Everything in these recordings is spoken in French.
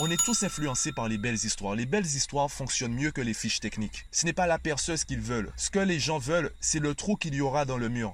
On est tous influencés par les belles histoires. Les belles histoires fonctionnent mieux que les fiches techniques. Ce n'est pas la perceuse qu'ils veulent. Ce que les gens veulent, c'est le trou qu'il y aura dans le mur.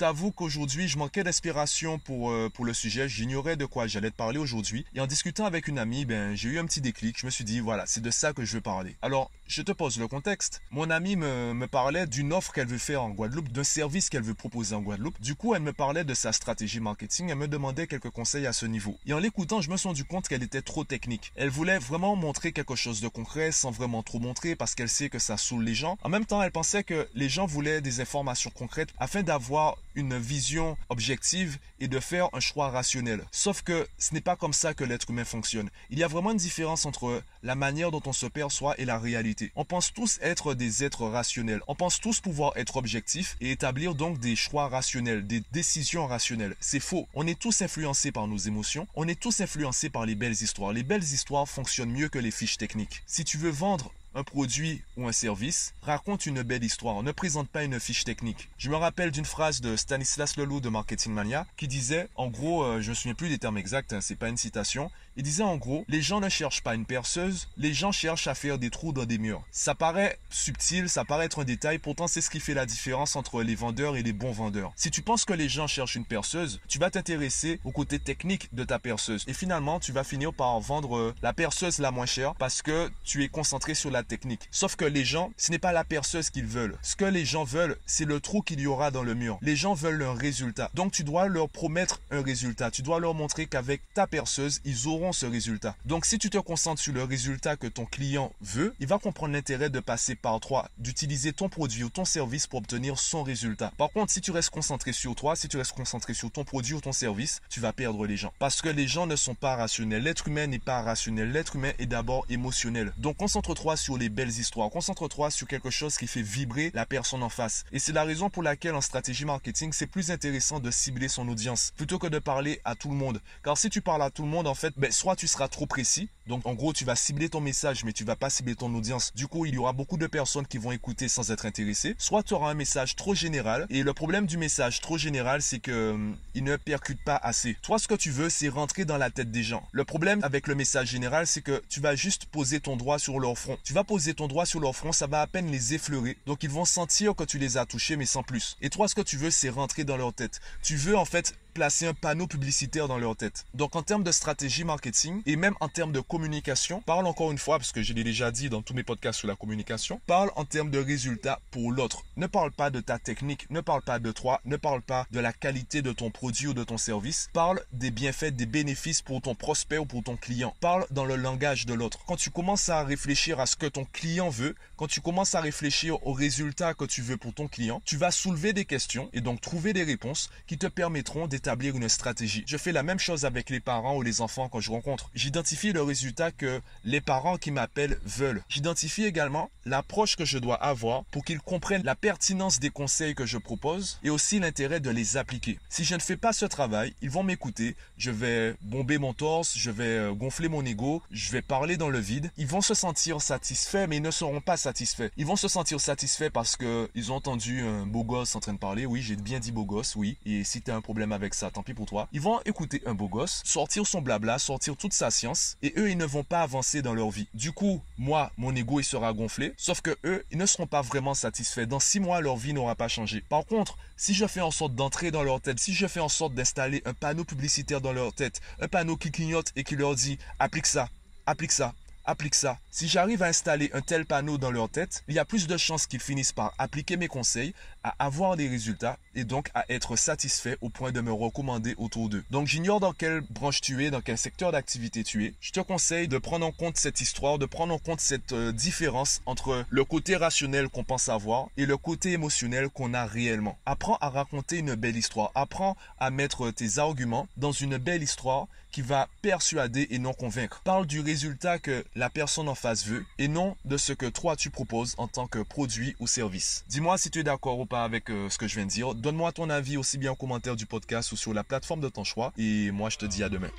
T'avoue qu'aujourd'hui, je manquais d'inspiration pour, euh, pour le sujet. J'ignorais de quoi j'allais te parler aujourd'hui. Et en discutant avec une amie, ben, j'ai eu un petit déclic. Je me suis dit, voilà, c'est de ça que je veux parler. Alors, je te pose le contexte. Mon amie me, me parlait d'une offre qu'elle veut faire en Guadeloupe, d'un service qu'elle veut proposer en Guadeloupe. Du coup, elle me parlait de sa stratégie marketing. Elle me demandait quelques conseils à ce niveau. Et en l'écoutant, je me suis rendu compte qu'elle était trop technique. Elle voulait vraiment montrer quelque chose de concret sans vraiment trop montrer parce qu'elle sait que ça saoule les gens. En même temps, elle pensait que les gens voulaient des informations concrètes afin d'avoir avoir une vision objective et de faire un choix rationnel. Sauf que ce n'est pas comme ça que l'être humain fonctionne. Il y a vraiment une différence entre la manière dont on se perçoit et la réalité. On pense tous être des êtres rationnels. On pense tous pouvoir être objectifs et établir donc des choix rationnels, des décisions rationnelles. C'est faux. On est tous influencés par nos émotions. On est tous influencés par les belles histoires. Les belles histoires fonctionnent mieux que les fiches techniques. Si tu veux vendre un produit ou un service, raconte une belle histoire, ne présente pas une fiche technique. Je me rappelle d'une phrase de Stanislas Leloup de Marketing Mania qui disait, en gros, euh, je ne me souviens plus des termes exacts, hein, c'est pas une citation, il disait en gros, les gens ne cherchent pas une perceuse, les gens cherchent à faire des trous dans des murs. Ça paraît subtil, ça paraît être un détail, pourtant c'est ce qui fait la différence entre les vendeurs et les bons vendeurs. Si tu penses que les gens cherchent une perceuse, tu vas t'intéresser au côté technique de ta perceuse et finalement tu vas finir par vendre euh, la perceuse la moins chère parce que tu es concentré sur la technique. Sauf que les gens, ce n'est pas la perceuse qu'ils veulent. Ce que les gens veulent, c'est le trou qu'il y aura dans le mur. Les gens veulent un résultat. Donc tu dois leur promettre un résultat. Tu dois leur montrer qu'avec ta perceuse, ils auront ce résultat. Donc si tu te concentres sur le résultat que ton client veut, il va comprendre l'intérêt de passer par toi, d'utiliser ton produit ou ton service pour obtenir son résultat. Par contre, si tu restes concentré sur toi, si tu restes concentré sur ton produit ou ton service, tu vas perdre les gens. Parce que les gens ne sont pas rationnels. L'être humain n'est pas rationnel. L'être humain est d'abord émotionnel. Donc concentre-toi sur les belles histoires. Concentre-toi sur quelque chose qui fait vibrer la personne en face. Et c'est la raison pour laquelle en stratégie marketing, c'est plus intéressant de cibler son audience plutôt que de parler à tout le monde. Car si tu parles à tout le monde, en fait, ben, soit tu seras trop précis, donc en gros, tu vas cibler ton message, mais tu vas pas cibler ton audience. Du coup, il y aura beaucoup de personnes qui vont écouter sans être intéressées. Soit tu auras un message trop général. Et le problème du message trop général, c'est que hum, il ne percute pas assez. Toi, ce que tu veux, c'est rentrer dans la tête des gens. Le problème avec le message général, c'est que tu vas juste poser ton doigt sur leur front. Tu vas poser ton doigt sur leur front, ça va à peine les effleurer. Donc ils vont sentir que tu les as touchés, mais sans plus. Et toi, ce que tu veux, c'est rentrer dans leur tête. Tu veux en fait placer un panneau publicitaire dans leur tête. Donc en termes de stratégie marketing et même en termes de communication, parle encore une fois, parce que je l'ai déjà dit dans tous mes podcasts sur la communication, parle en termes de résultats pour l'autre. Ne parle pas de ta technique, ne parle pas de toi, ne parle pas de la qualité de ton produit ou de ton service. Parle des bienfaits, des bénéfices pour ton prospect ou pour ton client. Parle dans le langage de l'autre. Quand tu commences à réfléchir à ce que ton client veut, quand tu commences à réfléchir aux résultats que tu veux pour ton client, tu vas soulever des questions et donc trouver des réponses qui te permettront d'établir une stratégie. Je fais la même chose avec les parents ou les enfants quand je rencontre. J'identifie le résultat que les parents qui m'appellent veulent. J'identifie également l'approche que je dois avoir pour qu'ils comprennent la pertinence des conseils que je propose et aussi l'intérêt de les appliquer. Si je ne fais pas ce travail, ils vont m'écouter, je vais bomber mon torse, je vais euh, gonfler mon ego, je vais parler dans le vide. Ils vont se sentir satisfaits mais ils ne seront pas satisfaits. Ils vont se sentir satisfaits parce que ils ont entendu un beau gosse en train de parler. Oui, j'ai bien dit beau gosse, oui. Et si tu as un problème ça, tant pis pour toi. Ils vont écouter un beau gosse, sortir son blabla, sortir toute sa science et eux, ils ne vont pas avancer dans leur vie. Du coup, moi, mon ego, il sera gonflé. Sauf que eux, ils ne seront pas vraiment satisfaits. Dans six mois, leur vie n'aura pas changé. Par contre, si je fais en sorte d'entrer dans leur tête, si je fais en sorte d'installer un panneau publicitaire dans leur tête, un panneau qui clignote et qui leur dit applique ça, applique ça, applique ça. Si j'arrive à installer un tel panneau dans leur tête, il y a plus de chances qu'ils finissent par appliquer mes conseils, à avoir des résultats et donc à être satisfaits au point de me recommander autour d'eux. Donc j'ignore dans quelle branche tu es, dans quel secteur d'activité tu es. Je te conseille de prendre en compte cette histoire, de prendre en compte cette euh, différence entre le côté rationnel qu'on pense avoir et le côté émotionnel qu'on a réellement. Apprends à raconter une belle histoire. Apprends à mettre tes arguments dans une belle histoire qui va persuader et non convaincre. Parle du résultat que la personne en face veut et non de ce que toi tu proposes en tant que produit ou service. Dis-moi si tu es d'accord ou pas avec euh, ce que je viens de dire. Donne-moi ton avis aussi bien en commentaire du podcast ou sur la plateforme de ton choix et moi je te dis à demain.